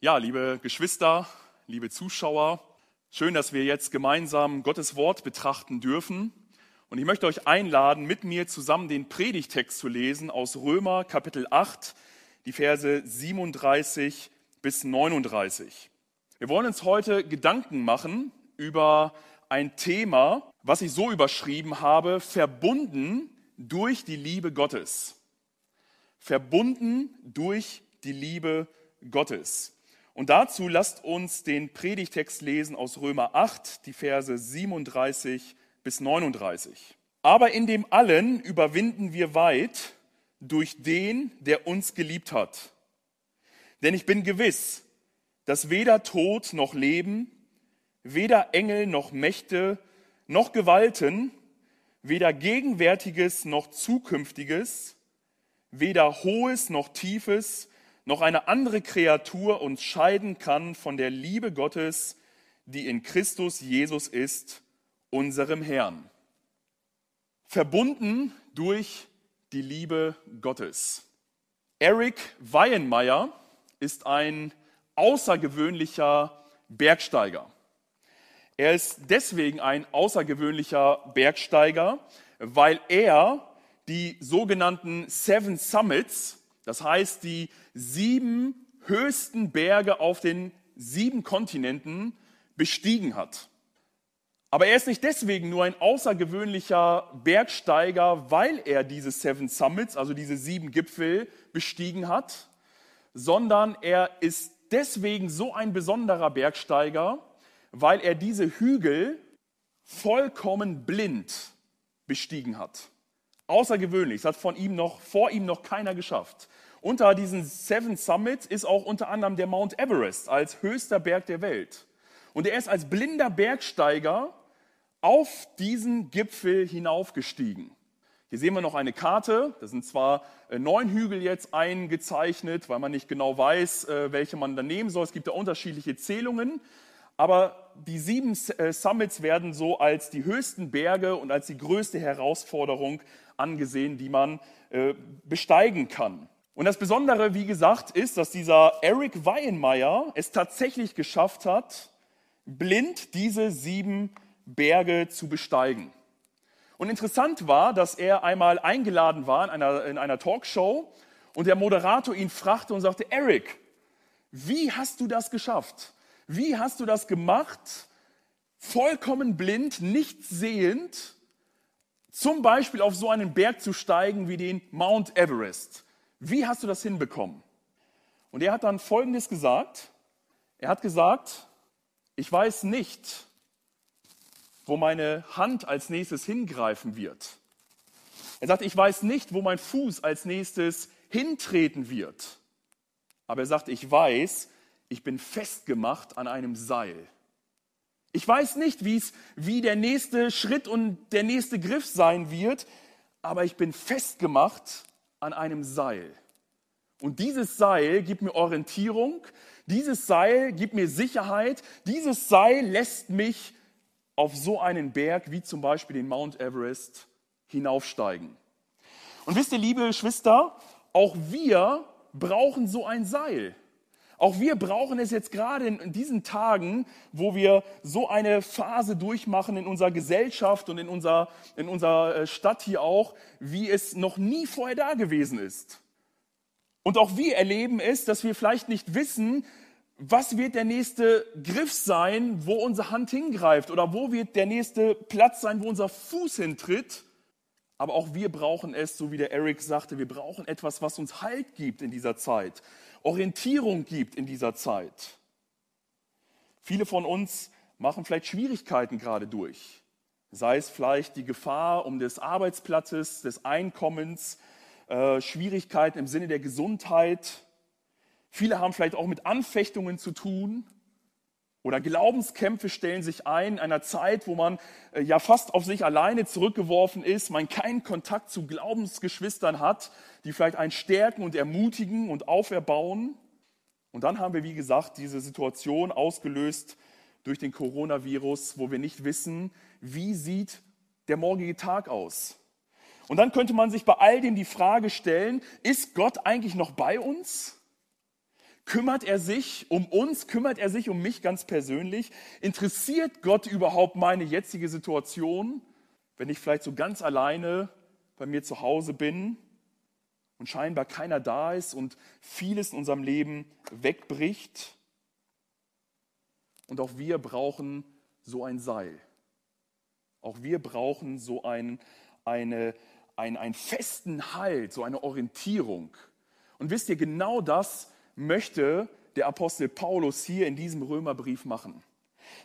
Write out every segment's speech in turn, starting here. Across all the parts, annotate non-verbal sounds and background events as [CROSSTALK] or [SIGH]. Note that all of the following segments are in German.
Ja, liebe Geschwister, liebe Zuschauer, schön, dass wir jetzt gemeinsam Gottes Wort betrachten dürfen. Und ich möchte euch einladen, mit mir zusammen den Predigtext zu lesen aus Römer Kapitel 8, die Verse 37 bis 39. Wir wollen uns heute Gedanken machen über ein Thema, was ich so überschrieben habe, verbunden durch die Liebe Gottes. Verbunden durch die Liebe Gottes. Und dazu lasst uns den Predigtext lesen aus Römer 8, die Verse 37 bis 39. Aber in dem allen überwinden wir weit durch den, der uns geliebt hat. Denn ich bin gewiss, dass weder Tod noch Leben, weder Engel noch Mächte noch Gewalten, weder Gegenwärtiges noch Zukünftiges, weder Hohes noch Tiefes, noch eine andere Kreatur uns scheiden kann von der Liebe Gottes, die in Christus Jesus ist, unserem Herrn. Verbunden durch die Liebe Gottes. Eric Weihenmeier ist ein außergewöhnlicher Bergsteiger. Er ist deswegen ein außergewöhnlicher Bergsteiger, weil er die sogenannten Seven Summits, das heißt, die sieben höchsten Berge auf den sieben Kontinenten bestiegen hat. Aber er ist nicht deswegen nur ein außergewöhnlicher Bergsteiger, weil er diese Seven Summits, also diese sieben Gipfel bestiegen hat, sondern er ist deswegen so ein besonderer Bergsteiger, weil er diese Hügel vollkommen blind bestiegen hat. Außergewöhnlich, das hat von ihm noch, vor ihm noch keiner geschafft. Unter diesen Seven Summits ist auch unter anderem der Mount Everest als höchster Berg der Welt. Und er ist als blinder Bergsteiger auf diesen Gipfel hinaufgestiegen. Hier sehen wir noch eine Karte. Da sind zwar äh, neun Hügel jetzt eingezeichnet, weil man nicht genau weiß, äh, welche man da nehmen soll. Es gibt da unterschiedliche Zählungen. Aber die sieben äh, Summits werden so als die höchsten Berge und als die größte Herausforderung angesehen, die man besteigen kann. Und das Besondere, wie gesagt, ist, dass dieser Eric Weihenmeier es tatsächlich geschafft hat, blind diese sieben Berge zu besteigen. Und interessant war, dass er einmal eingeladen war in einer, in einer Talkshow und der Moderator ihn fragte und sagte, Eric, wie hast du das geschafft? Wie hast du das gemacht, vollkommen blind, nichts sehend, zum Beispiel auf so einen Berg zu steigen wie den Mount Everest? Wie hast du das hinbekommen? Und er hat dann Folgendes gesagt. Er hat gesagt, ich weiß nicht, wo meine Hand als nächstes hingreifen wird. Er sagt, ich weiß nicht, wo mein Fuß als nächstes hintreten wird. Aber er sagt, ich weiß, ich bin festgemacht an einem Seil. Ich weiß nicht, wie der nächste Schritt und der nächste Griff sein wird, aber ich bin festgemacht an einem Seil. Und dieses Seil gibt mir Orientierung, dieses Seil gibt mir Sicherheit, dieses Seil lässt mich auf so einen Berg wie zum Beispiel den Mount Everest hinaufsteigen. Und wisst ihr, liebe Geschwister, auch wir brauchen so ein Seil. Auch wir brauchen es jetzt gerade in diesen Tagen, wo wir so eine Phase durchmachen in unserer Gesellschaft und in unserer, in unserer äh, Stadt hier auch, wie es noch nie vorher da gewesen ist. Und auch wir erleben es, dass wir vielleicht nicht wissen, was wird der nächste Griff sein, wo unsere Hand hingreift oder wo wird der nächste Platz sein, wo unser Fuß hintritt. Aber auch wir brauchen es, so wie der Eric sagte, wir brauchen etwas, was uns Halt gibt in dieser Zeit, Orientierung gibt in dieser Zeit. Viele von uns machen vielleicht Schwierigkeiten gerade durch. Sei es vielleicht die Gefahr um des Arbeitsplatzes, des Einkommens, äh, Schwierigkeiten im Sinne der Gesundheit. Viele haben vielleicht auch mit Anfechtungen zu tun. Oder Glaubenskämpfe stellen sich ein in einer Zeit, wo man äh, ja fast auf sich alleine zurückgeworfen ist, man keinen Kontakt zu Glaubensgeschwistern hat, die vielleicht einen stärken und ermutigen und auferbauen. Und dann haben wir, wie gesagt, diese Situation ausgelöst durch den Coronavirus, wo wir nicht wissen, wie sieht der morgige Tag aus. Und dann könnte man sich bei all dem die Frage stellen, ist Gott eigentlich noch bei uns? Kümmert er sich um uns? Kümmert er sich um mich ganz persönlich? Interessiert Gott überhaupt meine jetzige Situation, wenn ich vielleicht so ganz alleine bei mir zu Hause bin und scheinbar keiner da ist und vieles in unserem Leben wegbricht? Und auch wir brauchen so ein Seil. Auch wir brauchen so ein, eine, ein, einen festen Halt, so eine Orientierung. Und wisst ihr, genau das möchte der Apostel Paulus hier in diesem Römerbrief machen.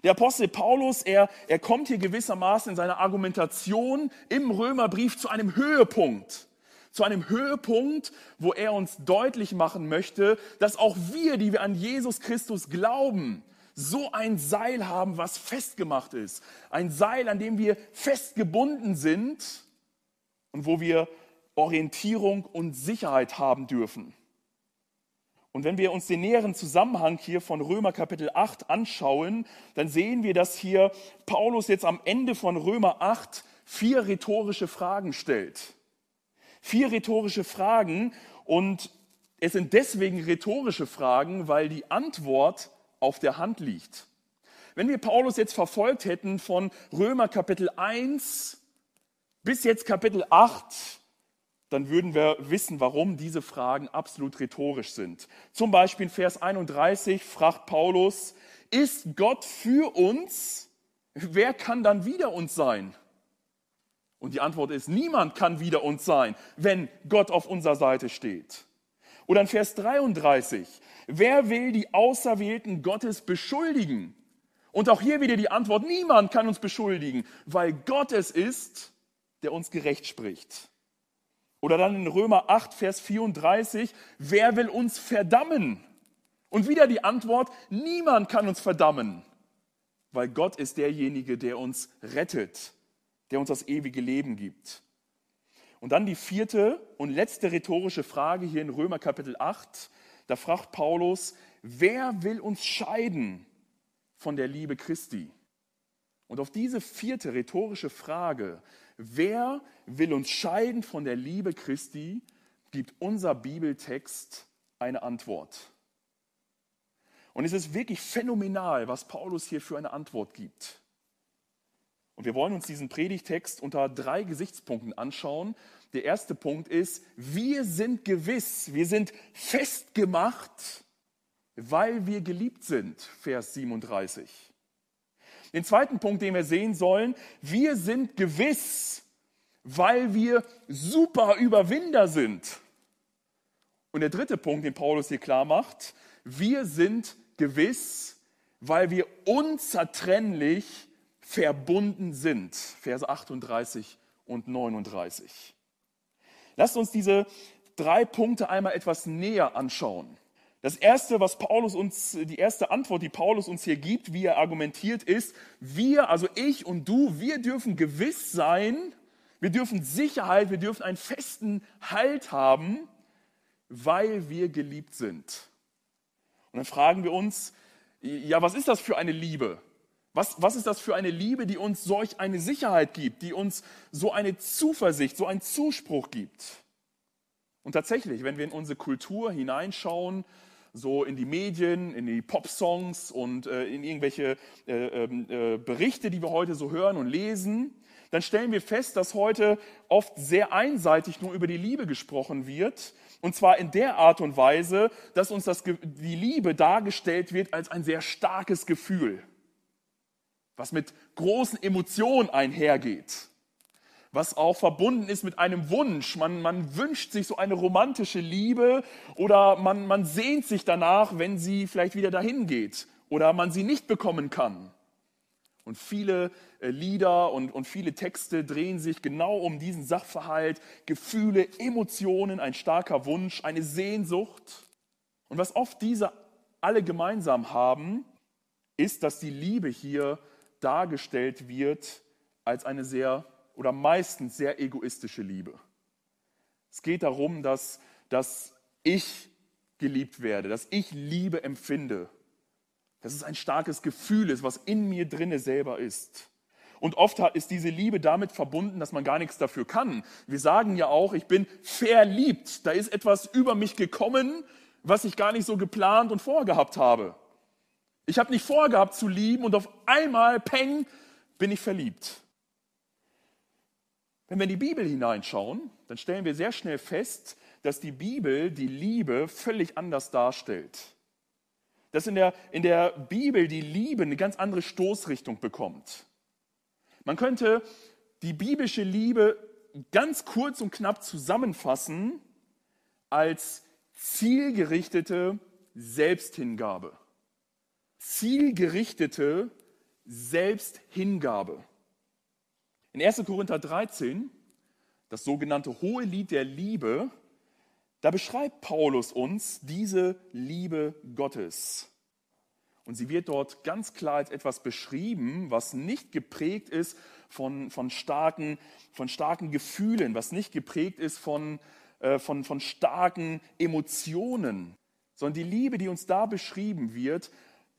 Der Apostel Paulus, er, er kommt hier gewissermaßen in seiner Argumentation im Römerbrief zu einem Höhepunkt. Zu einem Höhepunkt, wo er uns deutlich machen möchte, dass auch wir, die wir an Jesus Christus glauben, so ein Seil haben, was festgemacht ist. Ein Seil, an dem wir festgebunden sind und wo wir Orientierung und Sicherheit haben dürfen. Und wenn wir uns den näheren Zusammenhang hier von Römer Kapitel 8 anschauen, dann sehen wir, dass hier Paulus jetzt am Ende von Römer 8 vier rhetorische Fragen stellt. Vier rhetorische Fragen und es sind deswegen rhetorische Fragen, weil die Antwort auf der Hand liegt. Wenn wir Paulus jetzt verfolgt hätten von Römer Kapitel 1 bis jetzt Kapitel 8, dann würden wir wissen, warum diese Fragen absolut rhetorisch sind. Zum Beispiel in Vers 31 fragt Paulus, ist Gott für uns? Wer kann dann wieder uns sein? Und die Antwort ist, niemand kann wieder uns sein, wenn Gott auf unserer Seite steht. Oder in Vers 33, wer will die Auserwählten Gottes beschuldigen? Und auch hier wieder die Antwort, niemand kann uns beschuldigen, weil Gott es ist, der uns gerecht spricht. Oder dann in Römer 8, Vers 34, wer will uns verdammen? Und wieder die Antwort, niemand kann uns verdammen, weil Gott ist derjenige, der uns rettet, der uns das ewige Leben gibt. Und dann die vierte und letzte rhetorische Frage hier in Römer Kapitel 8. Da fragt Paulus, wer will uns scheiden von der Liebe Christi? Und auf diese vierte rhetorische Frage Wer will uns scheiden von der Liebe Christi, gibt unser Bibeltext eine Antwort. Und es ist wirklich phänomenal, was Paulus hier für eine Antwort gibt. Und wir wollen uns diesen Predigtext unter drei Gesichtspunkten anschauen. Der erste Punkt ist, wir sind gewiss, wir sind festgemacht, weil wir geliebt sind, Vers 37. Den zweiten Punkt, den wir sehen sollen, wir sind gewiss, weil wir super Überwinder sind. Und der dritte Punkt, den Paulus hier klar macht, wir sind gewiss, weil wir unzertrennlich verbunden sind. Verse 38 und 39. Lasst uns diese drei Punkte einmal etwas näher anschauen. Das erste, was Paulus uns, die erste Antwort, die Paulus uns hier gibt, wie er argumentiert, ist, wir, also ich und du, wir dürfen gewiss sein, wir dürfen Sicherheit, wir dürfen einen festen Halt haben, weil wir geliebt sind. Und dann fragen wir uns, ja, was ist das für eine Liebe? Was, was ist das für eine Liebe, die uns solch eine Sicherheit gibt, die uns so eine Zuversicht, so einen Zuspruch gibt? Und tatsächlich, wenn wir in unsere Kultur hineinschauen, so in die Medien, in die Popsongs und äh, in irgendwelche äh, ähm, äh, Berichte, die wir heute so hören und lesen, dann stellen wir fest, dass heute oft sehr einseitig nur über die Liebe gesprochen wird. Und zwar in der Art und Weise, dass uns das, die Liebe dargestellt wird als ein sehr starkes Gefühl, was mit großen Emotionen einhergeht was auch verbunden ist mit einem Wunsch. Man, man wünscht sich so eine romantische Liebe oder man, man sehnt sich danach, wenn sie vielleicht wieder dahin geht oder man sie nicht bekommen kann. Und viele äh, Lieder und, und viele Texte drehen sich genau um diesen Sachverhalt, Gefühle, Emotionen, ein starker Wunsch, eine Sehnsucht. Und was oft diese alle gemeinsam haben, ist, dass die Liebe hier dargestellt wird als eine sehr oder meistens sehr egoistische Liebe. Es geht darum, dass, dass ich geliebt werde, dass ich Liebe empfinde, dass es ein starkes Gefühl ist, was in mir drinne selber ist. Und oft ist diese Liebe damit verbunden, dass man gar nichts dafür kann. Wir sagen ja auch, ich bin verliebt. Da ist etwas über mich gekommen, was ich gar nicht so geplant und vorgehabt habe. Ich habe nicht vorgehabt zu lieben und auf einmal, peng, bin ich verliebt. Wenn wir in die Bibel hineinschauen, dann stellen wir sehr schnell fest, dass die Bibel die Liebe völlig anders darstellt. Dass in der, in der Bibel die Liebe eine ganz andere Stoßrichtung bekommt. Man könnte die biblische Liebe ganz kurz und knapp zusammenfassen als zielgerichtete Selbsthingabe. Zielgerichtete Selbsthingabe. In 1. Korinther 13, das sogenannte Hohe Lied der Liebe, da beschreibt Paulus uns diese Liebe Gottes. Und sie wird dort ganz klar als etwas beschrieben, was nicht geprägt ist von, von, starken, von starken Gefühlen, was nicht geprägt ist von, äh, von, von starken Emotionen, sondern die Liebe, die uns da beschrieben wird,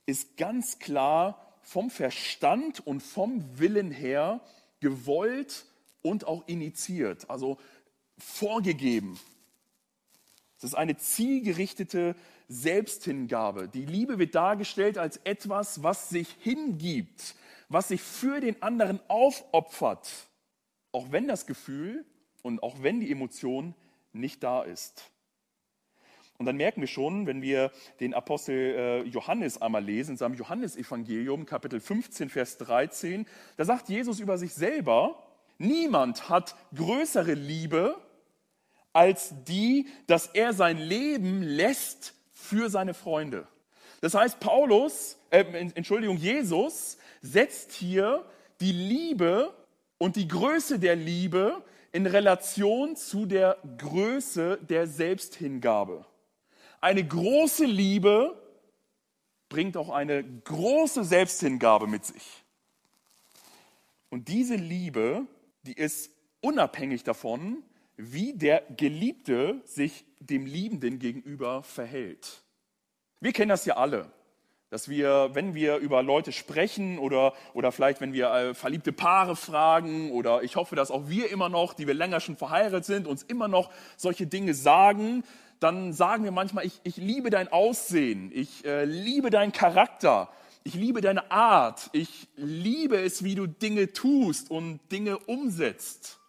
ist ganz klar vom Verstand und vom Willen her gewollt und auch initiiert, also vorgegeben. Es ist eine zielgerichtete Selbsthingabe. Die Liebe wird dargestellt als etwas, was sich hingibt, was sich für den anderen aufopfert, auch wenn das Gefühl und auch wenn die Emotion nicht da ist. Und dann merken wir schon, wenn wir den Apostel äh, Johannes einmal lesen, in seinem Johannesevangelium, Kapitel 15, Vers 13, da sagt Jesus über sich selber, niemand hat größere Liebe als die, dass er sein Leben lässt für seine Freunde. Das heißt, Paulus, äh, Entschuldigung, Jesus setzt hier die Liebe und die Größe der Liebe in Relation zu der Größe der Selbsthingabe. Eine große Liebe bringt auch eine große Selbsthingabe mit sich. Und diese Liebe, die ist unabhängig davon, wie der Geliebte sich dem Liebenden gegenüber verhält. Wir kennen das ja alle, dass wir, wenn wir über Leute sprechen oder, oder vielleicht, wenn wir äh, verliebte Paare fragen oder ich hoffe, dass auch wir immer noch, die wir länger schon verheiratet sind, uns immer noch solche Dinge sagen, dann sagen wir manchmal, ich, ich liebe dein Aussehen, ich äh, liebe deinen Charakter, ich liebe deine Art, ich liebe es, wie du Dinge tust und Dinge umsetzt.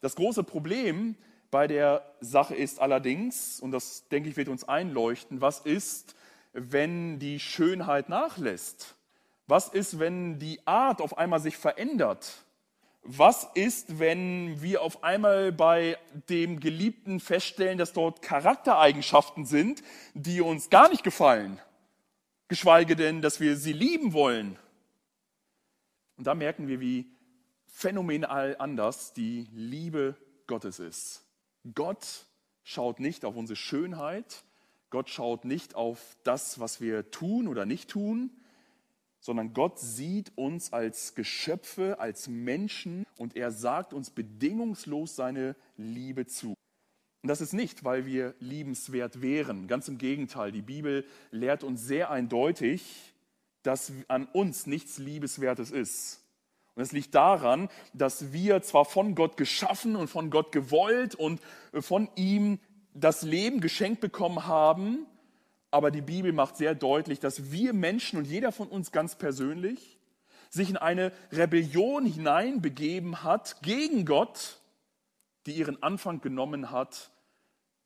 Das große Problem bei der Sache ist allerdings, und das denke ich wird uns einleuchten, was ist, wenn die Schönheit nachlässt? Was ist, wenn die Art auf einmal sich verändert? Was ist, wenn wir auf einmal bei dem Geliebten feststellen, dass dort Charaktereigenschaften sind, die uns gar nicht gefallen, geschweige denn, dass wir sie lieben wollen? Und da merken wir, wie phänomenal anders die Liebe Gottes ist. Gott schaut nicht auf unsere Schönheit, Gott schaut nicht auf das, was wir tun oder nicht tun, sondern Gott sieht uns als Geschöpfe, als Menschen und er sagt uns bedingungslos seine Liebe zu. Und das ist nicht, weil wir liebenswert wären. Ganz im Gegenteil, die Bibel lehrt uns sehr eindeutig, dass an uns nichts Liebeswertes ist. Und es liegt daran, dass wir zwar von Gott geschaffen und von Gott gewollt und von ihm das Leben geschenkt bekommen haben, aber die Bibel macht sehr deutlich, dass wir Menschen und jeder von uns ganz persönlich sich in eine Rebellion hineinbegeben hat gegen Gott, die ihren Anfang genommen hat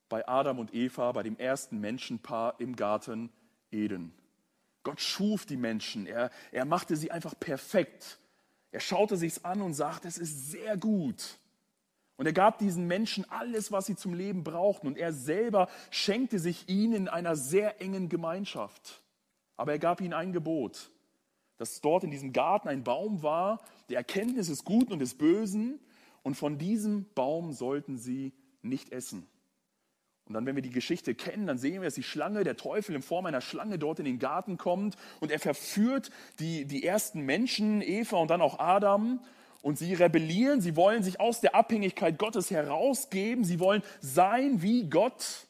bei Adam und Eva, bei dem ersten Menschenpaar im Garten Eden. Gott schuf die Menschen, er, er machte sie einfach perfekt. Er schaute sich's an und sagte, es ist sehr gut. Und er gab diesen Menschen alles, was sie zum Leben brauchten. Und er selber schenkte sich ihnen in einer sehr engen Gemeinschaft. Aber er gab ihnen ein Gebot, dass dort in diesem Garten ein Baum war, der Erkenntnis des Guten und des Bösen. Und von diesem Baum sollten sie nicht essen. Und dann, wenn wir die Geschichte kennen, dann sehen wir, dass die Schlange, der Teufel in Form einer Schlange dort in den Garten kommt und er verführt die, die ersten Menschen, Eva und dann auch Adam. Und sie rebellieren, sie wollen sich aus der Abhängigkeit Gottes herausgeben, sie wollen sein wie Gott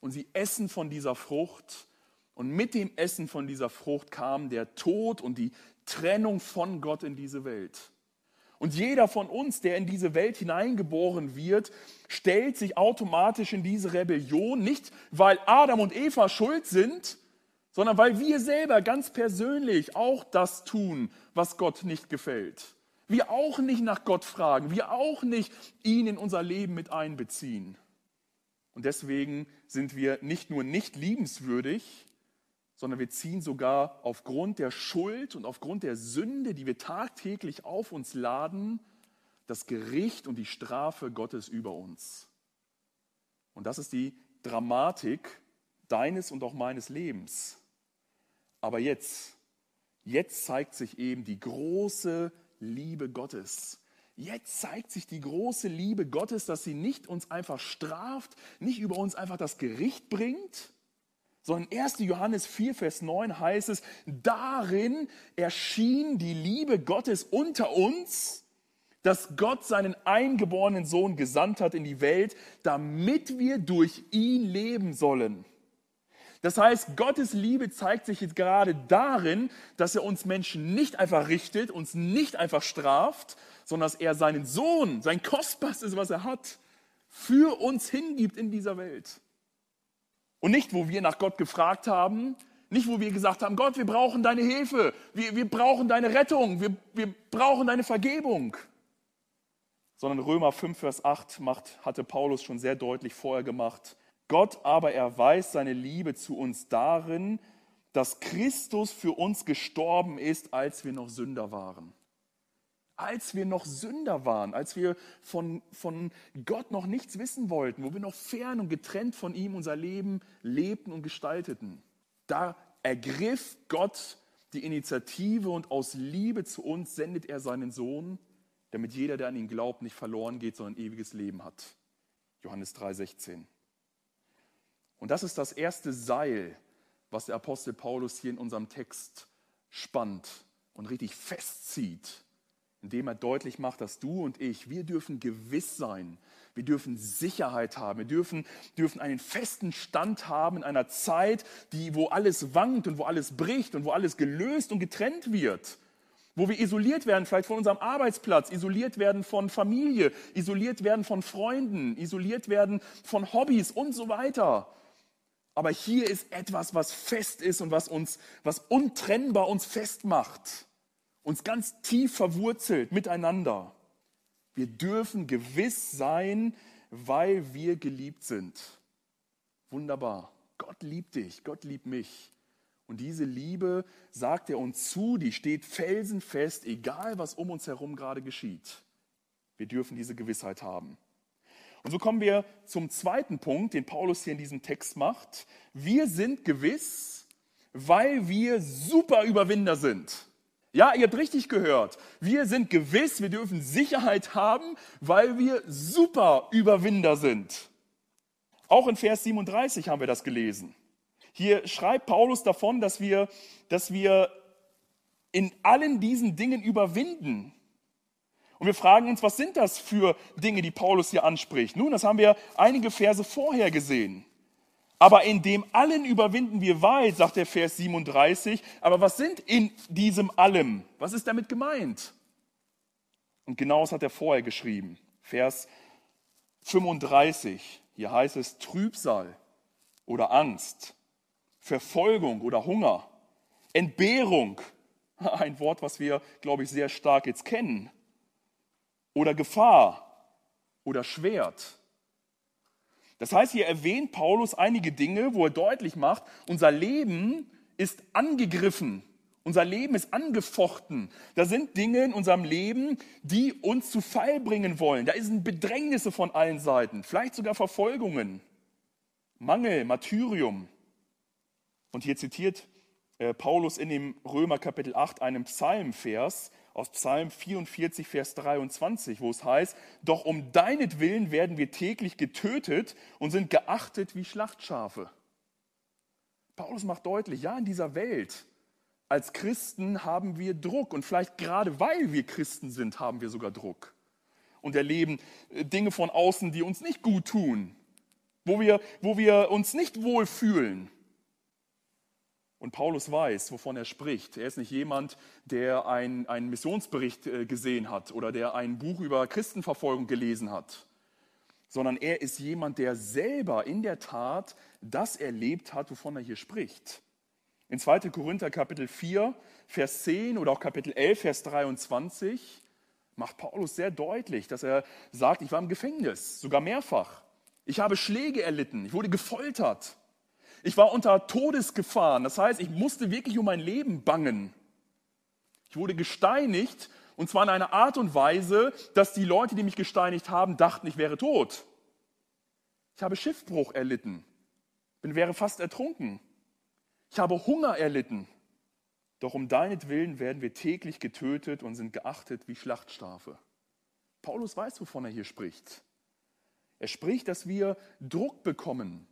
und sie essen von dieser Frucht. Und mit dem Essen von dieser Frucht kam der Tod und die Trennung von Gott in diese Welt. Und jeder von uns, der in diese Welt hineingeboren wird, stellt sich automatisch in diese Rebellion, nicht weil Adam und Eva schuld sind, sondern weil wir selber ganz persönlich auch das tun, was Gott nicht gefällt. Wir auch nicht nach Gott fragen, wir auch nicht ihn in unser Leben mit einbeziehen. Und deswegen sind wir nicht nur nicht liebenswürdig, sondern wir ziehen sogar aufgrund der Schuld und aufgrund der Sünde, die wir tagtäglich auf uns laden, das Gericht und die Strafe Gottes über uns. Und das ist die Dramatik deines und auch meines Lebens. Aber jetzt, jetzt zeigt sich eben die große Liebe Gottes. Jetzt zeigt sich die große Liebe Gottes, dass sie nicht uns einfach straft, nicht über uns einfach das Gericht bringt, sondern 1. Johannes 4, Vers 9 heißt es, darin erschien die Liebe Gottes unter uns, dass Gott seinen eingeborenen Sohn gesandt hat in die Welt, damit wir durch ihn leben sollen. Das heißt, Gottes Liebe zeigt sich jetzt gerade darin, dass er uns Menschen nicht einfach richtet, uns nicht einfach straft, sondern dass er seinen Sohn, sein Kostbarstes, was er hat, für uns hingibt in dieser Welt. Und nicht, wo wir nach Gott gefragt haben, nicht, wo wir gesagt haben, Gott, wir brauchen deine Hilfe, wir, wir brauchen deine Rettung, wir, wir brauchen deine Vergebung. Sondern Römer 5, Vers 8 macht, hatte Paulus schon sehr deutlich vorher gemacht. Gott aber erweist seine Liebe zu uns darin, dass Christus für uns gestorben ist, als wir noch Sünder waren als wir noch Sünder waren, als wir von, von Gott noch nichts wissen wollten, wo wir noch fern und getrennt von ihm unser Leben lebten und gestalteten. Da ergriff Gott die Initiative und aus Liebe zu uns sendet er seinen Sohn, damit jeder, der an ihn glaubt, nicht verloren geht, sondern ewiges Leben hat. Johannes 3,16. Und das ist das erste Seil, was der Apostel Paulus hier in unserem Text spannt und richtig festzieht indem er deutlich macht, dass du und ich, wir dürfen gewiss sein, wir dürfen Sicherheit haben, wir dürfen, dürfen einen festen Stand haben in einer Zeit, die, wo alles wankt und wo alles bricht und wo alles gelöst und getrennt wird. Wo wir isoliert werden, vielleicht von unserem Arbeitsplatz, isoliert werden von Familie, isoliert werden von Freunden, isoliert werden von Hobbys und so weiter. Aber hier ist etwas, was fest ist und was uns, was untrennbar uns festmacht uns ganz tief verwurzelt miteinander. Wir dürfen gewiss sein, weil wir geliebt sind. Wunderbar. Gott liebt dich, Gott liebt mich. Und diese Liebe sagt er uns zu, die steht felsenfest, egal was um uns herum gerade geschieht. Wir dürfen diese Gewissheit haben. Und so kommen wir zum zweiten Punkt, den Paulus hier in diesem Text macht. Wir sind gewiss, weil wir super Überwinder sind. Ja, ihr habt richtig gehört. Wir sind gewiss, wir dürfen Sicherheit haben, weil wir super Überwinder sind. Auch in Vers 37 haben wir das gelesen. Hier schreibt Paulus davon, dass wir, dass wir in allen diesen Dingen überwinden. Und wir fragen uns, was sind das für Dinge, die Paulus hier anspricht? Nun, das haben wir einige Verse vorher gesehen. Aber in dem allen überwinden wir weit, sagt der Vers 37. Aber was sind in diesem allem? Was ist damit gemeint? Und genau das hat er vorher geschrieben. Vers 35. Hier heißt es Trübsal oder Angst, Verfolgung oder Hunger, Entbehrung. [LAUGHS] Ein Wort, was wir, glaube ich, sehr stark jetzt kennen. Oder Gefahr oder Schwert. Das heißt, hier erwähnt Paulus einige Dinge, wo er deutlich macht, unser Leben ist angegriffen. Unser Leben ist angefochten. Da sind Dinge in unserem Leben, die uns zu Fall bringen wollen. Da sind Bedrängnisse von allen Seiten, vielleicht sogar Verfolgungen, Mangel, Martyrium. Und hier zitiert äh, Paulus in dem Römer Kapitel 8 einen Psalmvers, aus Psalm 44, Vers 23, wo es heißt, doch um deinetwillen werden wir täglich getötet und sind geachtet wie Schlachtschafe. Paulus macht deutlich, ja, in dieser Welt als Christen haben wir Druck und vielleicht gerade weil wir Christen sind, haben wir sogar Druck und erleben äh, Dinge von außen, die uns nicht gut tun, wo wir, wo wir uns nicht wohlfühlen. Und Paulus weiß, wovon er spricht. Er ist nicht jemand, der einen, einen Missionsbericht äh, gesehen hat oder der ein Buch über Christenverfolgung gelesen hat, sondern er ist jemand, der selber in der Tat das erlebt hat, wovon er hier spricht. In 2. Korinther Kapitel 4, Vers 10 oder auch Kapitel 11, Vers 23 macht Paulus sehr deutlich, dass er sagt, ich war im Gefängnis, sogar mehrfach. Ich habe Schläge erlitten, ich wurde gefoltert. Ich war unter Todesgefahren. Das heißt, ich musste wirklich um mein Leben bangen. Ich wurde gesteinigt und zwar in einer Art und Weise, dass die Leute, die mich gesteinigt haben, dachten, ich wäre tot. Ich habe Schiffbruch erlitten, bin wäre fast ertrunken. Ich habe Hunger erlitten. Doch um deinetwillen werden wir täglich getötet und sind geachtet wie Schlachtschafe. Paulus weiß, wovon er hier spricht. Er spricht, dass wir Druck bekommen,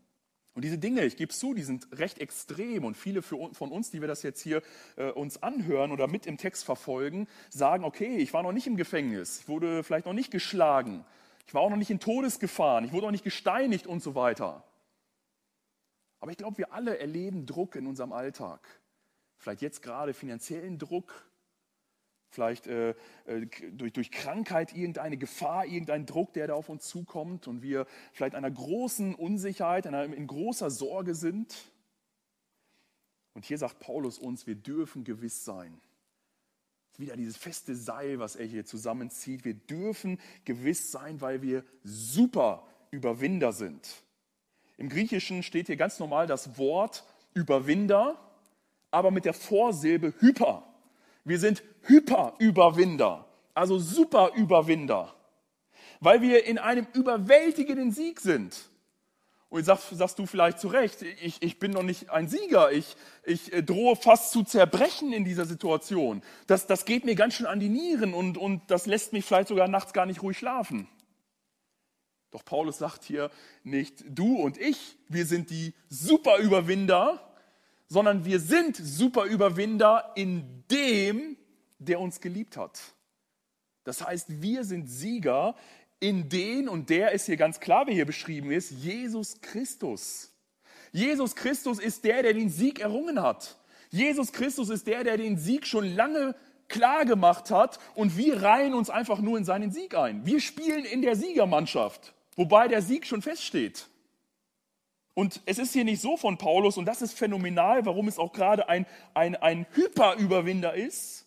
und diese Dinge, ich gebe es zu, die sind recht extrem. Und viele von uns, die wir das jetzt hier äh, uns anhören oder mit im Text verfolgen, sagen, okay, ich war noch nicht im Gefängnis, ich wurde vielleicht noch nicht geschlagen, ich war auch noch nicht in Todesgefahren, ich wurde auch nicht gesteinigt und so weiter. Aber ich glaube, wir alle erleben Druck in unserem Alltag. Vielleicht jetzt gerade finanziellen Druck, vielleicht äh, äh, durch, durch Krankheit irgendeine Gefahr, irgendein Druck, der da auf uns zukommt und wir vielleicht einer großen Unsicherheit, einer, in großer Sorge sind. Und hier sagt Paulus uns, wir dürfen gewiss sein. Wieder dieses feste Seil, was er hier zusammenzieht. Wir dürfen gewiss sein, weil wir super Überwinder sind. Im Griechischen steht hier ganz normal das Wort Überwinder, aber mit der Vorsilbe hyper. Wir sind Hyperüberwinder, also Superüberwinder, weil wir in einem überwältigenden Sieg sind. Und sagst, sagst, du vielleicht zu Recht, ich, ich bin noch nicht ein Sieger, ich, ich äh, drohe fast zu zerbrechen in dieser Situation. Das, das geht mir ganz schön an die Nieren und, und das lässt mich vielleicht sogar nachts gar nicht ruhig schlafen. Doch Paulus sagt hier nicht, du und ich, wir sind die Superüberwinder, sondern wir sind Superüberwinder in dem, der uns geliebt hat. Das heißt, wir sind Sieger in den, und der ist hier ganz klar, wer hier beschrieben ist, Jesus Christus. Jesus Christus ist der, der den Sieg errungen hat. Jesus Christus ist der, der den Sieg schon lange klar gemacht hat und wir reihen uns einfach nur in seinen Sieg ein. Wir spielen in der Siegermannschaft, wobei der Sieg schon feststeht. Und es ist hier nicht so von Paulus, und das ist phänomenal, warum es auch gerade ein, ein, ein Hyperüberwinder ist,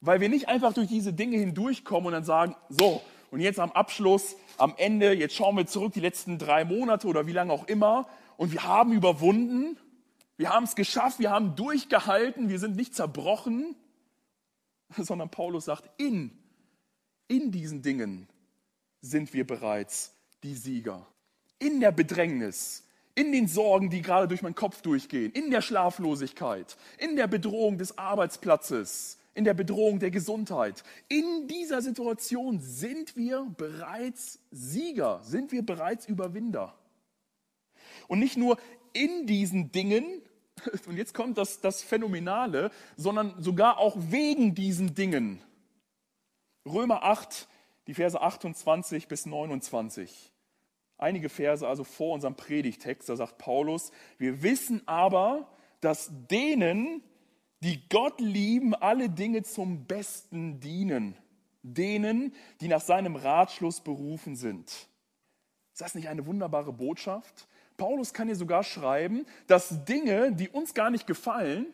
weil wir nicht einfach durch diese Dinge hindurchkommen und dann sagen, so, und jetzt am Abschluss, am Ende, jetzt schauen wir zurück die letzten drei Monate oder wie lange auch immer, und wir haben überwunden, wir haben es geschafft, wir haben durchgehalten, wir sind nicht zerbrochen, [LAUGHS] sondern Paulus sagt, in, in diesen Dingen sind wir bereits die Sieger. In der Bedrängnis, in den Sorgen, die gerade durch meinen Kopf durchgehen, in der Schlaflosigkeit, in der Bedrohung des Arbeitsplatzes, in der Bedrohung der Gesundheit. In dieser Situation sind wir bereits Sieger, sind wir bereits Überwinder. Und nicht nur in diesen Dingen, [LAUGHS] und jetzt kommt das, das Phänomenale, sondern sogar auch wegen diesen Dingen. Römer 8, die Verse 28 bis 29 einige Verse also vor unserem Predigtext, da sagt Paulus, wir wissen aber, dass denen, die Gott lieben, alle Dinge zum Besten dienen. Denen, die nach seinem Ratschluss berufen sind. Ist das nicht eine wunderbare Botschaft? Paulus kann hier sogar schreiben, dass Dinge, die uns gar nicht gefallen,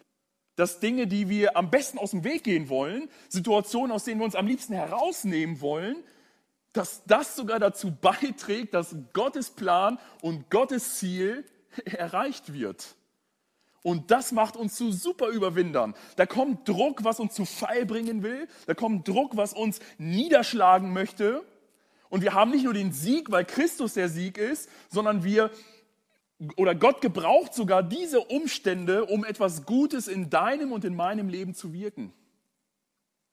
dass Dinge, die wir am besten aus dem Weg gehen wollen, Situationen, aus denen wir uns am liebsten herausnehmen wollen, dass das sogar dazu beiträgt, dass Gottes Plan und Gottes Ziel [LAUGHS] erreicht wird. Und das macht uns zu Superüberwindern. Da kommt Druck, was uns zu Fall bringen will. Da kommt Druck, was uns niederschlagen möchte. Und wir haben nicht nur den Sieg, weil Christus der Sieg ist, sondern wir oder Gott gebraucht sogar diese Umstände, um etwas Gutes in deinem und in meinem Leben zu wirken.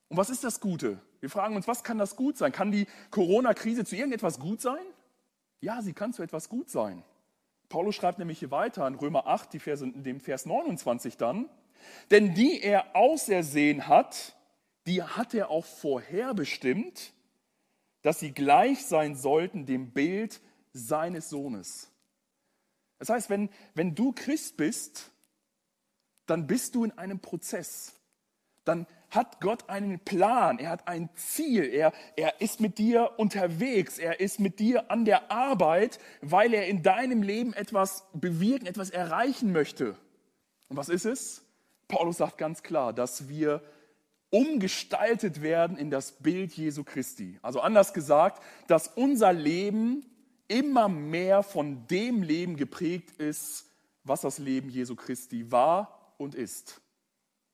Und was ist das Gute? Wir fragen uns, was kann das gut sein? Kann die Corona-Krise zu irgendetwas gut sein? Ja, sie kann zu etwas gut sein. Paulus schreibt nämlich hier weiter in Römer 8, die Verse, dem Vers 29 dann, denn die er ausersehen hat, die hat er auch vorherbestimmt, dass sie gleich sein sollten dem Bild seines Sohnes. Das heißt, wenn, wenn du Christ bist, dann bist du in einem Prozess. Dann hat Gott einen Plan, er hat ein Ziel, er, er ist mit dir unterwegs, er ist mit dir an der Arbeit, weil er in deinem Leben etwas bewirken, etwas erreichen möchte. Und was ist es? Paulus sagt ganz klar, dass wir umgestaltet werden in das Bild Jesu Christi. Also anders gesagt, dass unser Leben immer mehr von dem Leben geprägt ist, was das Leben Jesu Christi war und ist.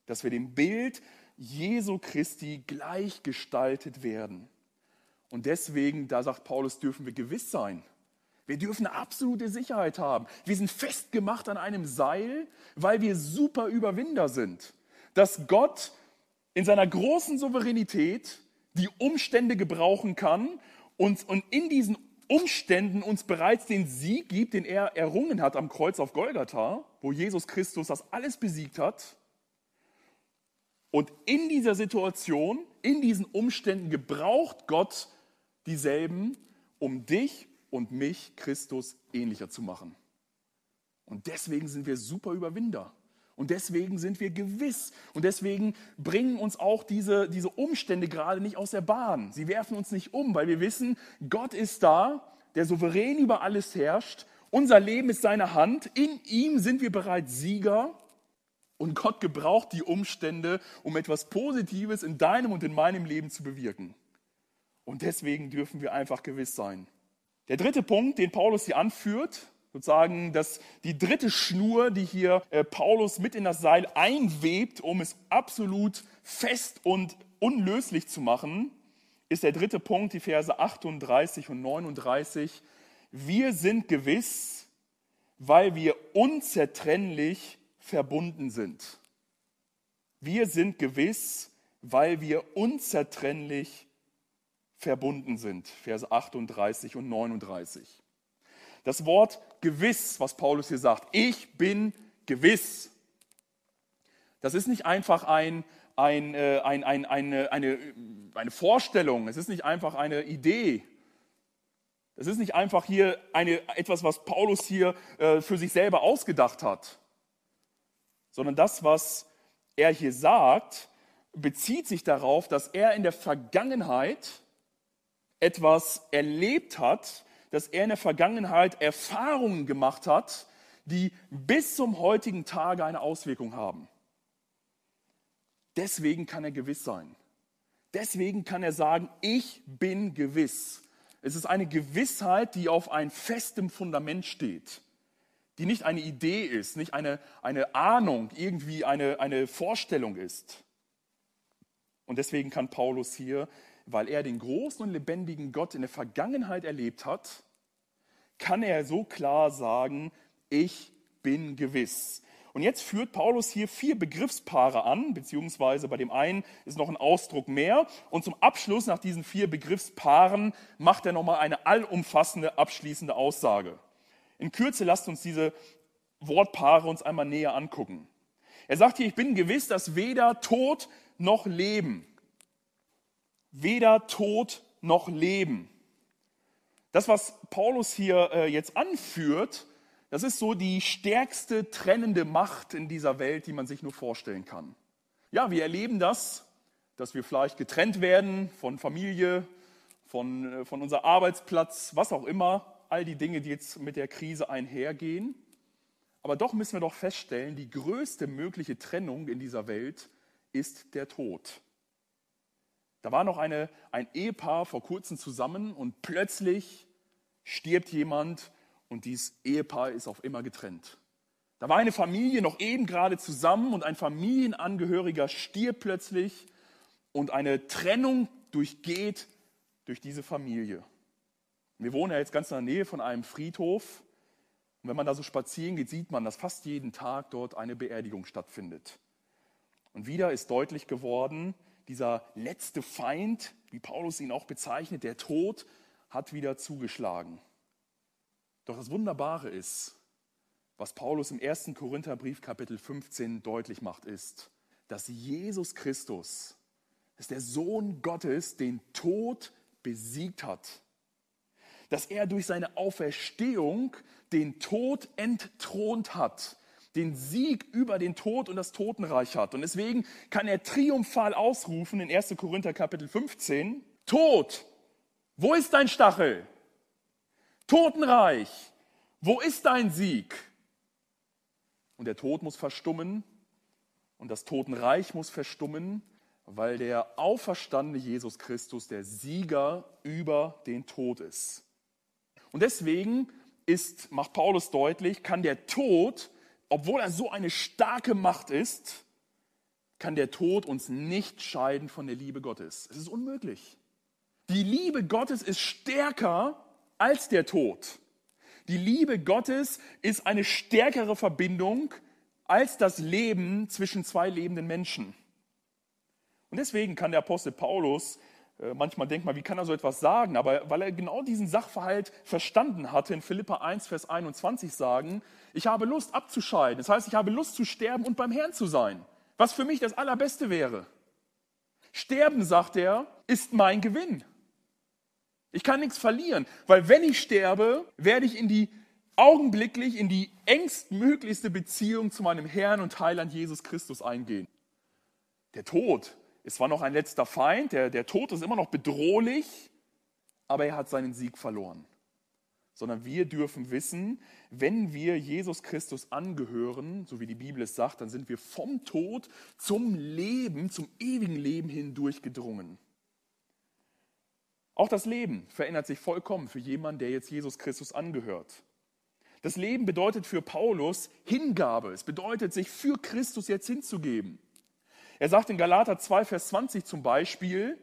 Dass wir dem Bild Jesu Christi gleichgestaltet werden. Und deswegen, da sagt Paulus, dürfen wir gewiss sein. Wir dürfen eine absolute Sicherheit haben. Wir sind festgemacht an einem Seil, weil wir super Überwinder sind. Dass Gott in seiner großen Souveränität die Umstände gebrauchen kann und, und in diesen Umständen uns bereits den Sieg gibt, den er errungen hat am Kreuz auf Golgatha, wo Jesus Christus das alles besiegt hat. Und in dieser Situation, in diesen Umständen gebraucht Gott dieselben, um dich und mich Christus ähnlicher zu machen. Und deswegen sind wir super Überwinder. Und deswegen sind wir gewiss. Und deswegen bringen uns auch diese, diese Umstände gerade nicht aus der Bahn. Sie werfen uns nicht um, weil wir wissen, Gott ist da, der souverän über alles herrscht. Unser Leben ist seine Hand. In ihm sind wir bereits Sieger. Und Gott gebraucht die Umstände, um etwas Positives in deinem und in meinem Leben zu bewirken. Und deswegen dürfen wir einfach gewiss sein. Der dritte Punkt, den Paulus hier anführt, sozusagen dass die dritte Schnur, die hier äh, Paulus mit in das Seil einwebt, um es absolut fest und unlöslich zu machen, ist der dritte Punkt, die Verse 38 und 39. Wir sind gewiss, weil wir unzertrennlich verbunden sind. Wir sind gewiss, weil wir unzertrennlich verbunden sind. Verse 38 und 39. Das Wort gewiss, was Paulus hier sagt, ich bin gewiss. Das ist nicht einfach ein, ein, äh, ein, ein, eine, eine, eine Vorstellung, es ist nicht einfach eine Idee. Es ist nicht einfach hier eine, etwas, was Paulus hier äh, für sich selber ausgedacht hat sondern das, was er hier sagt, bezieht sich darauf, dass er in der Vergangenheit etwas erlebt hat, dass er in der Vergangenheit Erfahrungen gemacht hat, die bis zum heutigen Tage eine Auswirkung haben. Deswegen kann er gewiss sein. Deswegen kann er sagen, ich bin gewiss. Es ist eine Gewissheit, die auf einem festem Fundament steht die nicht eine Idee ist, nicht eine, eine Ahnung, irgendwie eine, eine Vorstellung ist. Und deswegen kann Paulus hier, weil er den großen und lebendigen Gott in der Vergangenheit erlebt hat, kann er so klar sagen, ich bin gewiss. Und jetzt führt Paulus hier vier Begriffspaare an, beziehungsweise bei dem einen ist noch ein Ausdruck mehr. Und zum Abschluss nach diesen vier Begriffspaaren macht er nochmal eine allumfassende, abschließende Aussage. In Kürze lasst uns diese Wortpaare uns einmal näher angucken. Er sagt hier, ich bin gewiss, dass weder Tod noch Leben, weder Tod noch Leben. Das, was Paulus hier äh, jetzt anführt, das ist so die stärkste trennende Macht in dieser Welt, die man sich nur vorstellen kann. Ja, wir erleben das, dass wir vielleicht getrennt werden von Familie, von, äh, von unser Arbeitsplatz, was auch immer all die Dinge, die jetzt mit der Krise einhergehen. Aber doch müssen wir doch feststellen, die größte mögliche Trennung in dieser Welt ist der Tod. Da war noch eine, ein Ehepaar vor kurzem zusammen und plötzlich stirbt jemand und dieses Ehepaar ist auf immer getrennt. Da war eine Familie noch eben gerade zusammen und ein Familienangehöriger stirbt plötzlich und eine Trennung durchgeht durch diese Familie. Wir wohnen ja jetzt ganz in der Nähe von einem Friedhof. Und wenn man da so spazieren geht, sieht man, dass fast jeden Tag dort eine Beerdigung stattfindet. Und wieder ist deutlich geworden, dieser letzte Feind, wie Paulus ihn auch bezeichnet, der Tod, hat wieder zugeschlagen. Doch das Wunderbare ist, was Paulus im 1. Korintherbrief Kapitel 15 deutlich macht, ist, dass Jesus Christus, dass der Sohn Gottes den Tod besiegt hat dass er durch seine Auferstehung den Tod entthront hat, den Sieg über den Tod und das Totenreich hat. Und deswegen kann er triumphal ausrufen in 1. Korinther Kapitel 15, Tod, wo ist dein Stachel? Totenreich, wo ist dein Sieg? Und der Tod muss verstummen und das Totenreich muss verstummen, weil der auferstandene Jesus Christus der Sieger über den Tod ist. Und deswegen ist, macht Paulus deutlich, kann der Tod, obwohl er so eine starke Macht ist, kann der Tod uns nicht scheiden von der Liebe Gottes. Es ist unmöglich. Die Liebe Gottes ist stärker als der Tod. Die Liebe Gottes ist eine stärkere Verbindung als das Leben zwischen zwei lebenden Menschen. Und deswegen kann der Apostel Paulus, manchmal denkt man, wie kann er so etwas sagen, aber weil er genau diesen Sachverhalt verstanden hatte, in Philippa 1, Vers 21 sagen, ich habe Lust abzuscheiden. Das heißt, ich habe Lust zu sterben und beim Herrn zu sein, was für mich das Allerbeste wäre. Sterben, sagt er, ist mein Gewinn. Ich kann nichts verlieren, weil wenn ich sterbe, werde ich in die augenblicklich in die engstmöglichste Beziehung zu meinem Herrn und Heiland Jesus Christus eingehen. Der Tod ist zwar noch ein letzter Feind, der, der Tod ist immer noch bedrohlich, aber er hat seinen Sieg verloren. Sondern wir dürfen wissen, wenn wir Jesus Christus angehören, so wie die Bibel es sagt, dann sind wir vom Tod zum Leben, zum ewigen Leben hindurch gedrungen. Auch das Leben verändert sich vollkommen für jemanden, der jetzt Jesus Christus angehört. Das Leben bedeutet für Paulus Hingabe. Es bedeutet, sich für Christus jetzt hinzugeben. Er sagt in Galater 2, Vers 20 zum Beispiel,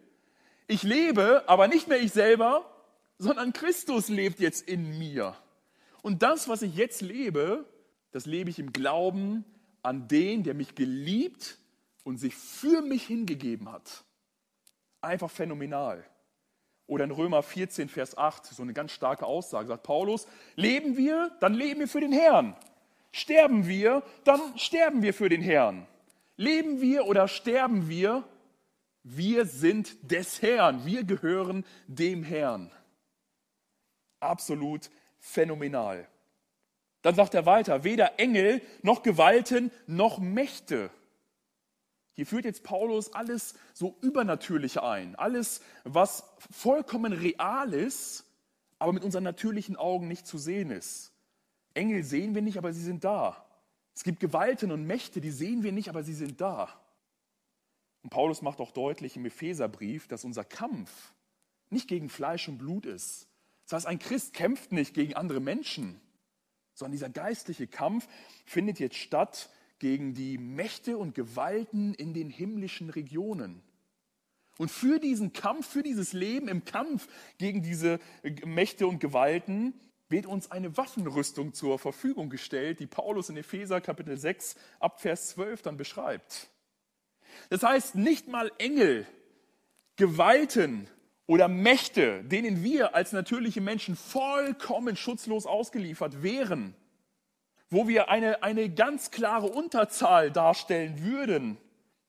ich lebe, aber nicht mehr ich selber, sondern Christus lebt jetzt in mir. Und das, was ich jetzt lebe, das lebe ich im Glauben an den, der mich geliebt und sich für mich hingegeben hat. Einfach phänomenal. Oder in Römer 14, Vers 8, so eine ganz starke Aussage, sagt Paulus, leben wir, dann leben wir für den Herrn. Sterben wir, dann sterben wir für den Herrn. Leben wir oder sterben wir, wir sind des Herrn, wir gehören dem Herrn. Absolut phänomenal. Dann sagt er weiter, weder Engel noch Gewalten noch Mächte hier führt jetzt Paulus alles so Übernatürliche ein, alles, was vollkommen real ist, aber mit unseren natürlichen Augen nicht zu sehen ist. Engel sehen wir nicht, aber sie sind da. Es gibt Gewalten und Mächte, die sehen wir nicht, aber sie sind da. Und Paulus macht auch deutlich im Epheserbrief, dass unser Kampf nicht gegen Fleisch und Blut ist. Das heißt, ein Christ kämpft nicht gegen andere Menschen, sondern dieser geistliche Kampf findet jetzt statt gegen die Mächte und Gewalten in den himmlischen Regionen. Und für diesen Kampf, für dieses Leben im Kampf gegen diese Mächte und Gewalten wird uns eine Waffenrüstung zur Verfügung gestellt, die Paulus in Epheser Kapitel 6 ab Vers 12 dann beschreibt. Das heißt, nicht mal Engel, Gewalten oder Mächte, denen wir als natürliche Menschen vollkommen schutzlos ausgeliefert wären, wo wir eine, eine ganz klare Unterzahl darstellen würden.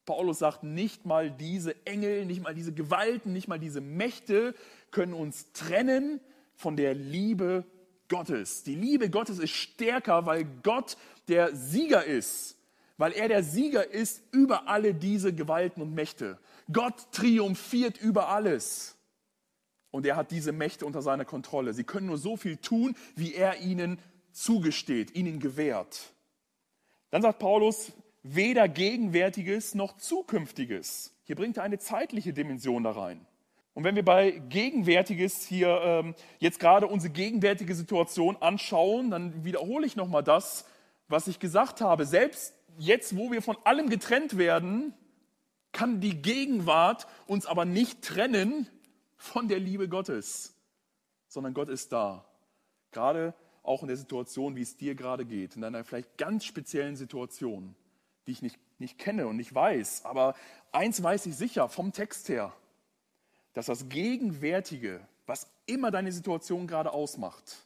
Paulus sagt, nicht mal diese Engel, nicht mal diese Gewalten, nicht mal diese Mächte können uns trennen von der Liebe Gottes. Die Liebe Gottes ist stärker, weil Gott der Sieger ist, weil er der Sieger ist über alle diese Gewalten und Mächte. Gott triumphiert über alles. Und er hat diese Mächte unter seiner Kontrolle. Sie können nur so viel tun, wie er ihnen zugesteht, ihnen gewährt. Dann sagt Paulus, weder Gegenwärtiges noch Zukünftiges. Hier bringt er eine zeitliche Dimension da rein. Und wenn wir bei Gegenwärtiges hier ähm, jetzt gerade unsere gegenwärtige Situation anschauen, dann wiederhole ich nochmal das, was ich gesagt habe. Selbst jetzt, wo wir von allem getrennt werden, kann die Gegenwart uns aber nicht trennen von der Liebe Gottes, sondern Gott ist da. Gerade auch in der Situation, wie es dir gerade geht, in einer vielleicht ganz speziellen Situation, die ich nicht, nicht kenne und nicht weiß. Aber eins weiß ich sicher vom Text her, dass das Gegenwärtige, was immer deine Situation gerade ausmacht,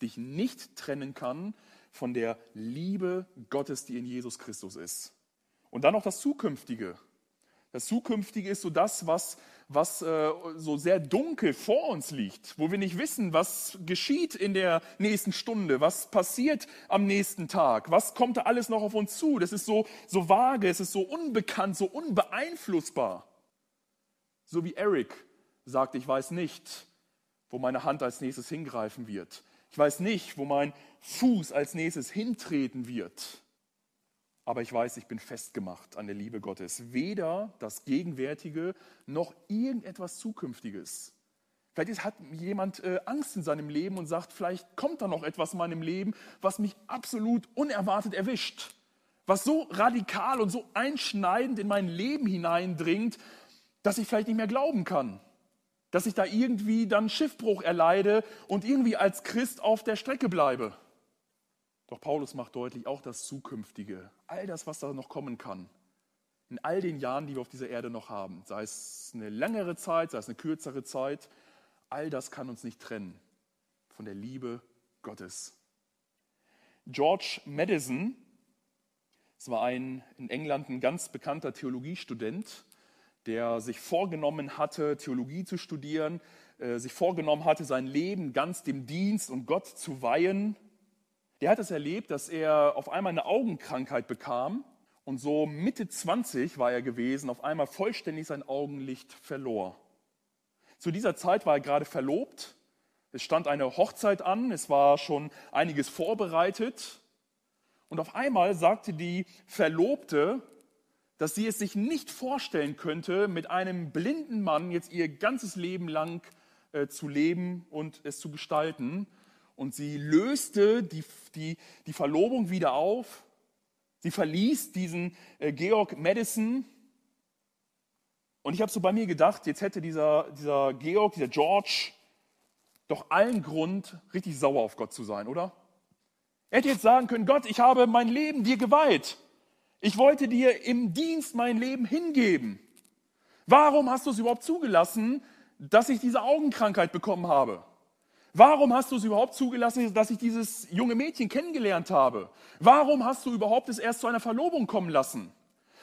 dich nicht trennen kann von der Liebe Gottes, die in Jesus Christus ist. Und dann noch das Zukünftige. Das Zukünftige ist so das, was, was äh, so sehr dunkel vor uns liegt, wo wir nicht wissen, was geschieht in der nächsten Stunde, was passiert am nächsten Tag, was kommt da alles noch auf uns zu. Das ist so, so vage, es ist so unbekannt, so unbeeinflussbar. So wie Eric sagt, ich weiß nicht, wo meine Hand als nächstes hingreifen wird. Ich weiß nicht, wo mein Fuß als nächstes hintreten wird. Aber ich weiß, ich bin festgemacht an der Liebe Gottes. Weder das Gegenwärtige noch irgendetwas Zukünftiges. Vielleicht hat jemand äh, Angst in seinem Leben und sagt, vielleicht kommt da noch etwas in meinem Leben, was mich absolut unerwartet erwischt. Was so radikal und so einschneidend in mein Leben hineindringt, dass ich vielleicht nicht mehr glauben kann dass ich da irgendwie dann Schiffbruch erleide und irgendwie als Christ auf der Strecke bleibe. Doch Paulus macht deutlich auch das Zukünftige, all das, was da noch kommen kann, in all den Jahren, die wir auf dieser Erde noch haben, sei es eine längere Zeit, sei es eine kürzere Zeit, all das kann uns nicht trennen von der Liebe Gottes. George Madison, das war ein in England ein ganz bekannter Theologiestudent, der sich vorgenommen hatte, Theologie zu studieren, äh, sich vorgenommen hatte, sein Leben ganz dem Dienst und Gott zu weihen. Der hat es erlebt, dass er auf einmal eine Augenkrankheit bekam und so Mitte 20 war er gewesen, auf einmal vollständig sein Augenlicht verlor. Zu dieser Zeit war er gerade verlobt. Es stand eine Hochzeit an, es war schon einiges vorbereitet. Und auf einmal sagte die Verlobte, dass sie es sich nicht vorstellen könnte, mit einem blinden Mann jetzt ihr ganzes Leben lang äh, zu leben und es zu gestalten. Und sie löste die, die, die Verlobung wieder auf. Sie verließ diesen äh, Georg Madison. Und ich habe so bei mir gedacht, jetzt hätte dieser, dieser Georg, dieser George, doch allen Grund, richtig sauer auf Gott zu sein, oder? Er hätte jetzt sagen können, Gott, ich habe mein Leben dir geweiht. Ich wollte dir im Dienst mein Leben hingeben. Warum hast du es überhaupt zugelassen, dass ich diese Augenkrankheit bekommen habe? Warum hast du es überhaupt zugelassen, dass ich dieses junge Mädchen kennengelernt habe? Warum hast du überhaupt es erst zu einer Verlobung kommen lassen?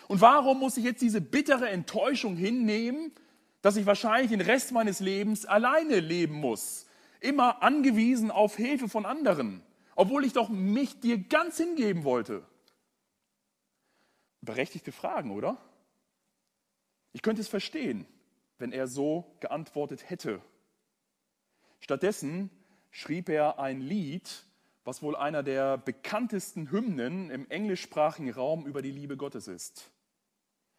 Und warum muss ich jetzt diese bittere Enttäuschung hinnehmen, dass ich wahrscheinlich den Rest meines Lebens alleine leben muss? Immer angewiesen auf Hilfe von anderen, obwohl ich doch mich dir ganz hingeben wollte. Berechtigte Fragen, oder? Ich könnte es verstehen, wenn er so geantwortet hätte. Stattdessen schrieb er ein Lied, was wohl einer der bekanntesten Hymnen im englischsprachigen Raum über die Liebe Gottes ist.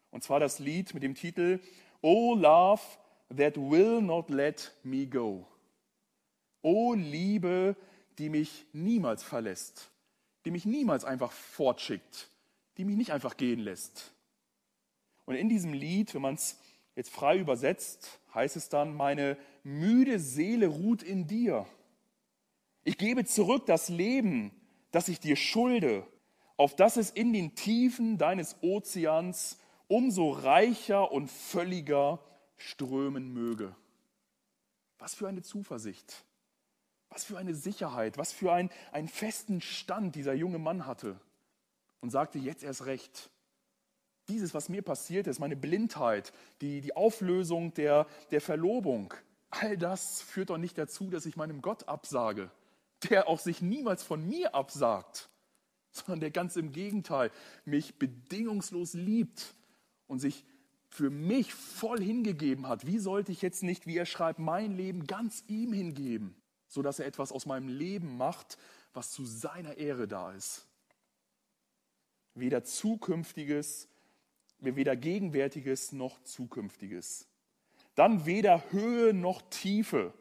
Und zwar das Lied mit dem Titel Oh Love that will not let me go. Oh Liebe, die mich niemals verlässt, die mich niemals einfach fortschickt, die mich nicht einfach gehen lässt. Und in diesem Lied, wenn man es jetzt frei übersetzt, heißt es dann, meine müde Seele ruht in dir. Ich gebe zurück das Leben, das ich dir schulde, auf dass es in den Tiefen deines Ozeans umso reicher und völliger strömen möge. Was für eine Zuversicht, was für eine Sicherheit, was für ein, einen festen Stand dieser junge Mann hatte und sagte, jetzt erst recht. Dieses, was mir passiert ist, meine Blindheit, die, die Auflösung der, der Verlobung, all das führt doch nicht dazu, dass ich meinem Gott absage, der auch sich niemals von mir absagt, sondern der ganz im Gegenteil mich bedingungslos liebt und sich für mich voll hingegeben hat. Wie sollte ich jetzt nicht, wie er schreibt, mein Leben ganz ihm hingeben, sodass er etwas aus meinem Leben macht, was zu seiner Ehre da ist? Weder zukünftiges, weder gegenwärtiges noch zukünftiges. Dann weder Höhe noch Tiefe.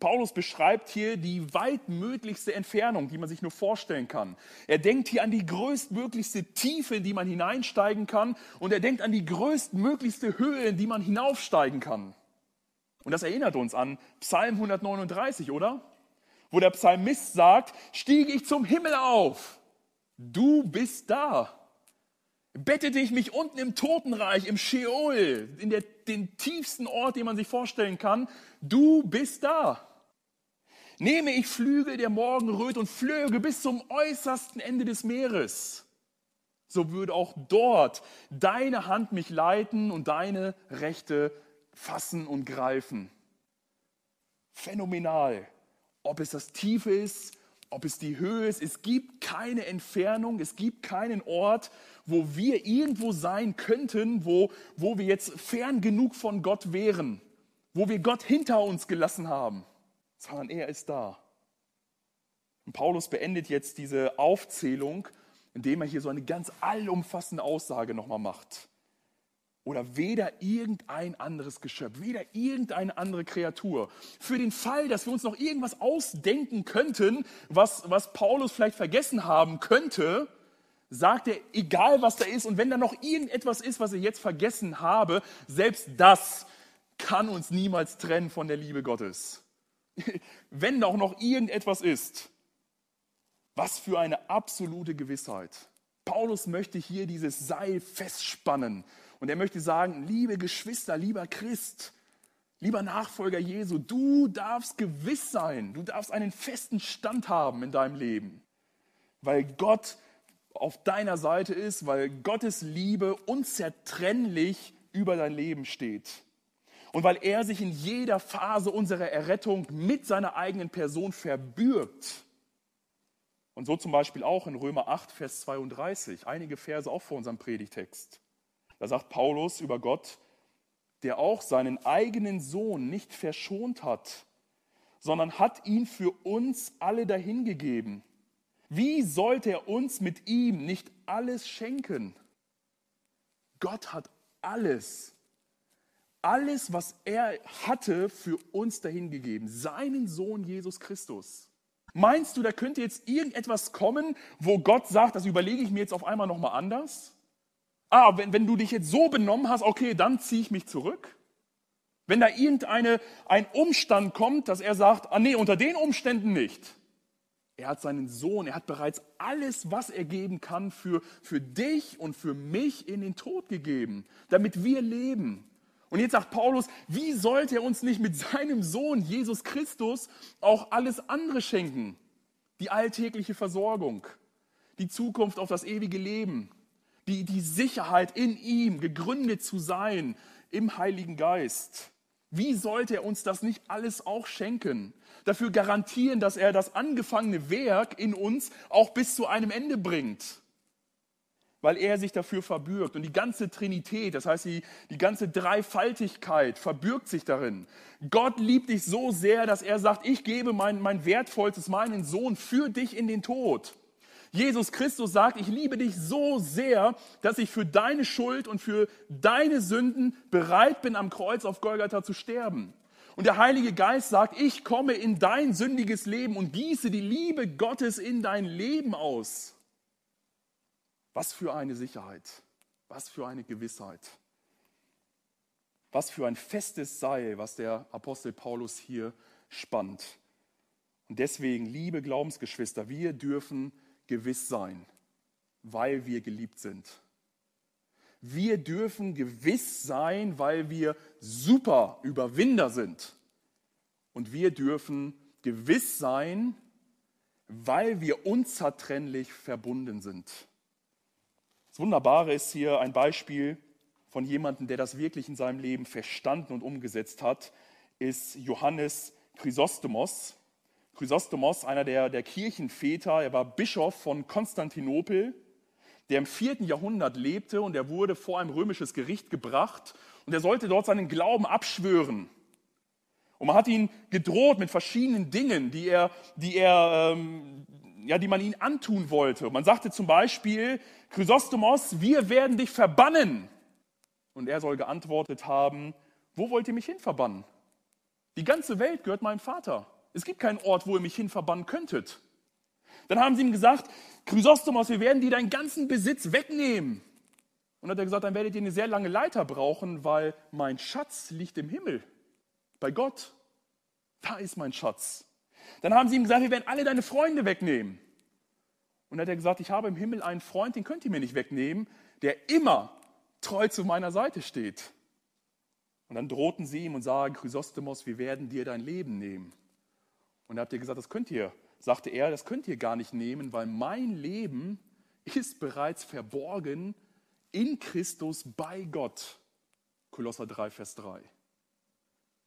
Paulus beschreibt hier die weitmöglichste Entfernung, die man sich nur vorstellen kann. Er denkt hier an die größtmöglichste Tiefe, in die man hineinsteigen kann, und er denkt an die größtmöglichste Höhe, in die man hinaufsteigen kann. Und das erinnert uns an Psalm 139, oder? Wo der Psalmist sagt, stiege ich zum Himmel auf Du bist da. Bettete ich mich unten im Totenreich, im Sheol, in der, den tiefsten Ort, den man sich vorstellen kann. Du bist da. Nehme ich Flügel der Morgenröte und flöge bis zum äußersten Ende des Meeres. So würde auch dort deine Hand mich leiten und deine rechte fassen und greifen. Phänomenal. Ob es das Tiefe ist, ob es die Höhe ist, es gibt keine Entfernung, es gibt keinen Ort, wo wir irgendwo sein könnten, wo, wo wir jetzt fern genug von Gott wären, wo wir Gott hinter uns gelassen haben, sondern er ist da. Und Paulus beendet jetzt diese Aufzählung, indem er hier so eine ganz allumfassende Aussage nochmal macht oder weder irgendein anderes Geschöpf, weder irgendeine andere Kreatur. Für den Fall, dass wir uns noch irgendwas ausdenken könnten, was, was Paulus vielleicht vergessen haben könnte, sagt er, egal was da ist, und wenn da noch irgendetwas ist, was ich jetzt vergessen habe, selbst das kann uns niemals trennen von der Liebe Gottes. [LAUGHS] wenn da auch noch irgendetwas ist, was für eine absolute Gewissheit. Paulus möchte hier dieses Seil festspannen und er möchte sagen, liebe Geschwister, lieber Christ, lieber Nachfolger Jesu, du darfst gewiss sein, du darfst einen festen Stand haben in deinem Leben, weil Gott auf deiner Seite ist, weil Gottes Liebe unzertrennlich über dein Leben steht. Und weil er sich in jeder Phase unserer Errettung mit seiner eigenen Person verbürgt. Und so zum Beispiel auch in Römer 8, Vers 32, einige Verse auch vor unserem Predigtext. Da sagt Paulus über Gott, der auch seinen eigenen Sohn nicht verschont hat, sondern hat ihn für uns alle dahingegeben. Wie sollte er uns mit ihm nicht alles schenken? Gott hat alles, alles, was er hatte, für uns dahingegeben. Seinen Sohn Jesus Christus. Meinst du, da könnte jetzt irgendetwas kommen, wo Gott sagt, das überlege ich mir jetzt auf einmal nochmal anders? Ah, wenn, wenn du dich jetzt so benommen hast, okay, dann ziehe ich mich zurück. Wenn da irgendein ein Umstand kommt, dass er sagt, ah nee, unter den Umständen nicht. Er hat seinen Sohn, er hat bereits alles, was er geben kann, für, für dich und für mich in den Tod gegeben, damit wir leben. Und jetzt sagt Paulus, wie sollte er uns nicht mit seinem Sohn Jesus Christus auch alles andere schenken? Die alltägliche Versorgung, die Zukunft auf das ewige Leben, die, die Sicherheit in ihm, gegründet zu sein im Heiligen Geist. Wie sollte er uns das nicht alles auch schenken? Dafür garantieren, dass er das angefangene Werk in uns auch bis zu einem Ende bringt. Weil er sich dafür verbürgt. Und die ganze Trinität, das heißt die, die ganze Dreifaltigkeit, verbürgt sich darin. Gott liebt dich so sehr, dass er sagt, ich gebe mein, mein Wertvollstes, meinen Sohn für dich in den Tod. Jesus Christus sagt, ich liebe dich so sehr, dass ich für deine Schuld und für deine Sünden bereit bin, am Kreuz auf Golgatha zu sterben. Und der Heilige Geist sagt, ich komme in dein sündiges Leben und gieße die Liebe Gottes in dein Leben aus. Was für eine Sicherheit, was für eine Gewissheit, was für ein festes Seil, was der Apostel Paulus hier spannt. Und deswegen, liebe Glaubensgeschwister, wir dürfen gewiss sein, weil wir geliebt sind. Wir dürfen gewiss sein, weil wir super Überwinder sind. Und wir dürfen gewiss sein, weil wir unzertrennlich verbunden sind. Das Wunderbare ist hier ein Beispiel von jemandem, der das wirklich in seinem Leben verstanden und umgesetzt hat, ist Johannes Chrysostomos. Chrysostomos, einer der, der Kirchenväter, er war Bischof von Konstantinopel, der im vierten Jahrhundert lebte und er wurde vor ein römisches Gericht gebracht und er sollte dort seinen Glauben abschwören. Und man hat ihn gedroht mit verschiedenen Dingen, die, er, die, er, ähm, ja, die man ihm antun wollte. Man sagte zum Beispiel, Chrysostomos, wir werden dich verbannen. Und er soll geantwortet haben, wo wollt ihr mich hin verbannen? Die ganze Welt gehört meinem Vater. Es gibt keinen Ort, wo ihr mich hin verbannen könntet. Dann haben sie ihm gesagt, Chrysostomos, wir werden dir deinen ganzen Besitz wegnehmen. Und hat er gesagt, dann werdet ihr eine sehr lange Leiter brauchen, weil mein Schatz liegt im Himmel, bei Gott. Da ist mein Schatz. Dann haben sie ihm gesagt, wir werden alle deine Freunde wegnehmen. Und dann hat er gesagt, ich habe im Himmel einen Freund, den könnt ihr mir nicht wegnehmen, der immer treu zu meiner Seite steht. Und dann drohten sie ihm und sagen, Chrysostomos, wir werden dir dein Leben nehmen. Und da habt ihr gesagt, das könnt ihr, sagte er, das könnt ihr gar nicht nehmen, weil mein Leben ist bereits verborgen in Christus bei Gott. Kolosser 3, Vers 3.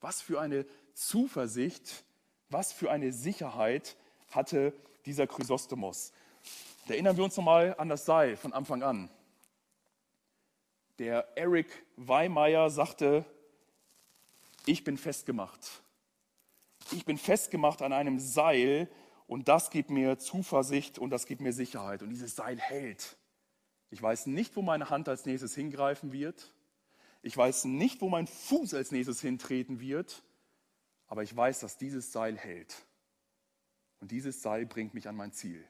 Was für eine Zuversicht, was für eine Sicherheit hatte dieser Chrysostomos. Da erinnern wir uns nochmal an das Seil von Anfang an. Der Eric Weimeyer sagte, ich bin festgemacht. Ich bin festgemacht an einem Seil und das gibt mir Zuversicht und das gibt mir Sicherheit. Und dieses Seil hält. Ich weiß nicht, wo meine Hand als nächstes hingreifen wird. Ich weiß nicht, wo mein Fuß als nächstes hintreten wird. Aber ich weiß, dass dieses Seil hält. Und dieses Seil bringt mich an mein Ziel.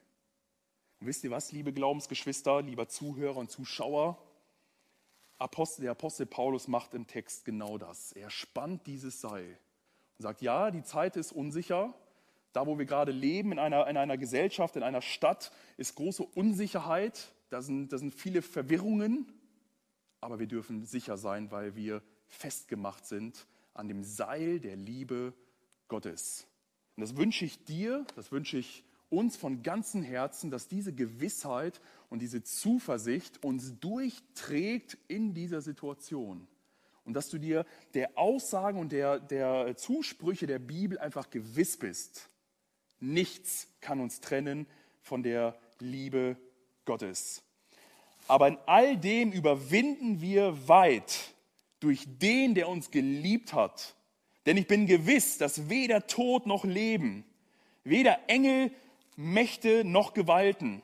Und wisst ihr was, liebe Glaubensgeschwister, lieber Zuhörer und Zuschauer? Apostel, der Apostel Paulus macht im Text genau das. Er spannt dieses Seil sagt, ja, die Zeit ist unsicher. Da, wo wir gerade leben, in einer, in einer Gesellschaft, in einer Stadt, ist große Unsicherheit. Da sind, da sind viele Verwirrungen. Aber wir dürfen sicher sein, weil wir festgemacht sind an dem Seil der Liebe Gottes. Und das wünsche ich dir, das wünsche ich uns von ganzem Herzen, dass diese Gewissheit und diese Zuversicht uns durchträgt in dieser Situation. Und dass du dir der Aussagen und der, der Zusprüche der Bibel einfach gewiss bist. Nichts kann uns trennen von der Liebe Gottes. Aber in all dem überwinden wir weit durch den, der uns geliebt hat. Denn ich bin gewiss, dass weder Tod noch Leben, weder Engel, Mächte noch Gewalten,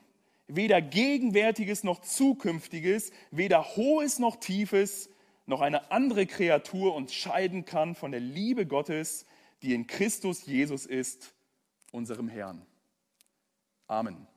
weder Gegenwärtiges noch Zukünftiges, weder Hohes noch Tiefes, noch eine andere Kreatur uns scheiden kann von der Liebe Gottes, die in Christus Jesus ist, unserem Herrn. Amen.